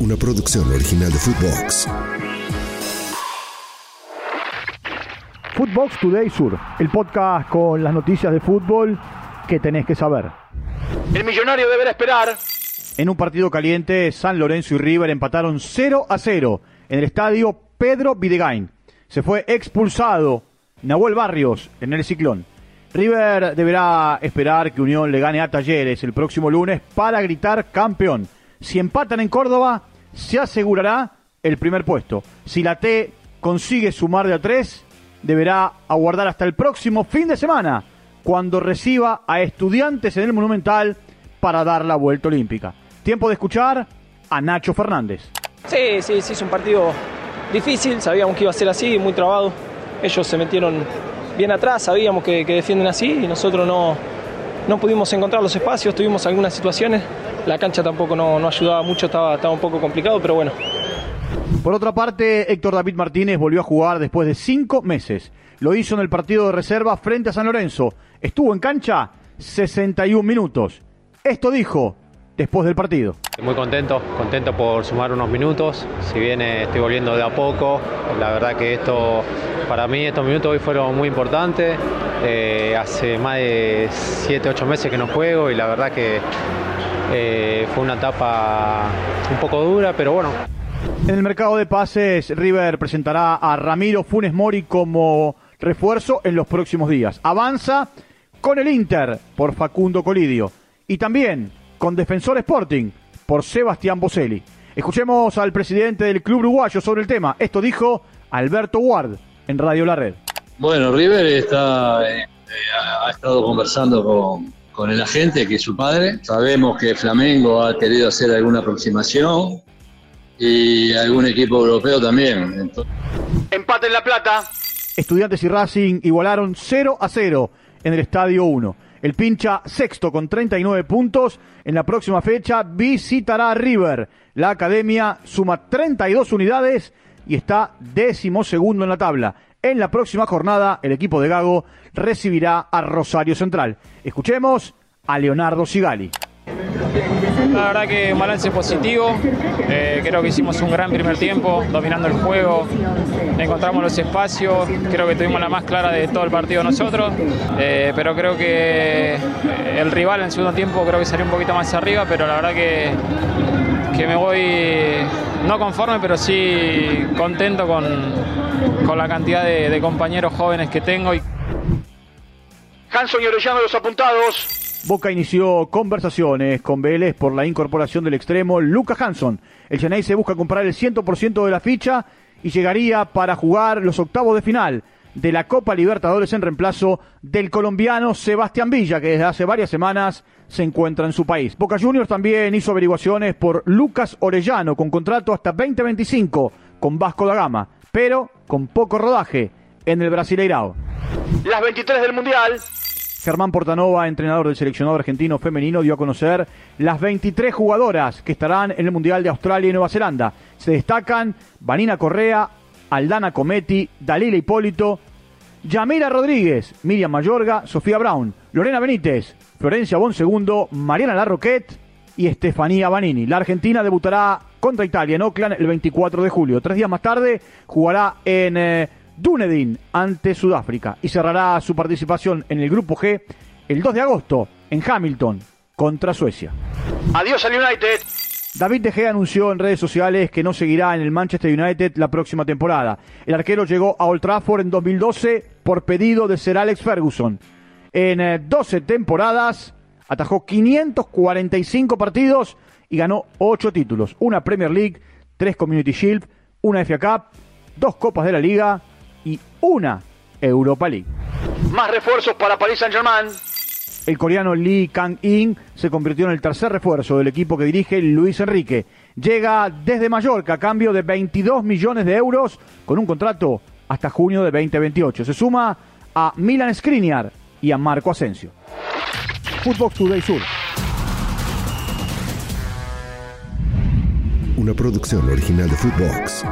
una producción original de Footbox. Footbox Today Sur, el podcast con las noticias de fútbol que tenés que saber. El millonario deberá esperar. En un partido caliente, San Lorenzo y River empataron 0 a 0 en el estadio Pedro Videgain. Se fue expulsado Nahuel Barrios en el ciclón. River deberá esperar que Unión le gane a Talleres el próximo lunes para gritar campeón. Si empatan en Córdoba, se asegurará el primer puesto. Si la T consigue sumar de a tres, deberá aguardar hasta el próximo fin de semana, cuando reciba a estudiantes en el Monumental para dar la vuelta olímpica. Tiempo de escuchar a Nacho Fernández. Sí, sí, sí, es un partido difícil, sabíamos que iba a ser así, muy trabado. Ellos se metieron bien atrás, sabíamos que, que defienden así y nosotros no, no pudimos encontrar los espacios, tuvimos algunas situaciones. La cancha tampoco no, no ayudaba mucho, estaba, estaba un poco complicado, pero bueno. Por otra parte, Héctor David Martínez volvió a jugar después de cinco meses. Lo hizo en el partido de reserva frente a San Lorenzo. Estuvo en cancha 61 minutos. Esto dijo después del partido. Muy contento, contento por sumar unos minutos. Si bien eh, estoy volviendo de a poco, la verdad que esto, para mí estos minutos hoy fueron muy importantes. Eh, hace más de 7, 8 meses que no juego y la verdad que eh, fue una etapa un poco dura, pero bueno. En el mercado de pases, River presentará a Ramiro Funes Mori como refuerzo en los próximos días. Avanza con el Inter por Facundo Colidio y también con Defensor Sporting por Sebastián Boselli. Escuchemos al presidente del club uruguayo sobre el tema. Esto dijo Alberto Ward en Radio La Red. Bueno, River está, eh, ha estado conversando con, con el agente, que es su padre. Sabemos que Flamengo ha querido hacer alguna aproximación y algún equipo europeo también. Entonces, Empate en La Plata. Estudiantes y Racing igualaron 0 a 0 en el Estadio 1. El pincha sexto con 39 puntos. En la próxima fecha visitará a River. La academia suma 32 unidades y está décimo segundo en la tabla. En la próxima jornada, el equipo de Gago recibirá a Rosario Central. Escuchemos a Leonardo Sigali. La verdad que un balance positivo. Eh, creo que hicimos un gran primer tiempo, dominando el juego. Encontramos los espacios. Creo que tuvimos la más clara de todo el partido nosotros. Eh, pero creo que eh, el rival en el segundo tiempo creo que salió un poquito más arriba. Pero la verdad que, que me voy no conforme, pero sí contento con, con la cantidad de, de compañeros jóvenes que tengo. Y, Hanson y Orellano los apuntados. Boca inició conversaciones con Vélez por la incorporación del extremo Lucas Hanson. El Chennai se busca comprar el 100% de la ficha y llegaría para jugar los octavos de final de la Copa Libertadores en reemplazo del colombiano Sebastián Villa, que desde hace varias semanas se encuentra en su país. Boca Juniors también hizo averiguaciones por Lucas Orellano, con contrato hasta 2025 con Vasco da Gama, pero con poco rodaje en el Brasileirao. Las 23 del Mundial. Germán Portanova, entrenador del seleccionado argentino femenino, dio a conocer las 23 jugadoras que estarán en el Mundial de Australia y Nueva Zelanda. Se destacan Vanina Correa, Aldana Cometti, Dalila Hipólito, Yamira Rodríguez, Miriam Mayorga, Sofía Brown, Lorena Benítez, Florencia Bonsegundo, Mariana Larroquet y Estefanía Banini. La Argentina debutará contra Italia en Oakland el 24 de julio. Tres días más tarde jugará en eh, Dunedin ante Sudáfrica y cerrará su participación en el Grupo G el 2 de agosto en Hamilton contra Suecia. Adiós al United. David De Gea anunció en redes sociales que no seguirá en el Manchester United la próxima temporada. El arquero llegó a Old Trafford en 2012 por pedido de Sir Alex Ferguson. En eh, 12 temporadas atajó 545 partidos y ganó 8 títulos. Una Premier League, 3 Community Shield, una FA Cup, dos Copas de la Liga y una Europa League. Más refuerzos para Paris Saint-Germain. El coreano Lee Kang-in se convirtió en el tercer refuerzo del equipo que dirige Luis Enrique. Llega desde Mallorca a cambio de 22 millones de euros con un contrato hasta junio de 2028. Se suma a Milan Skriniar y a Marco Asensio. Footbox Today Sur. Una producción original de Footbox.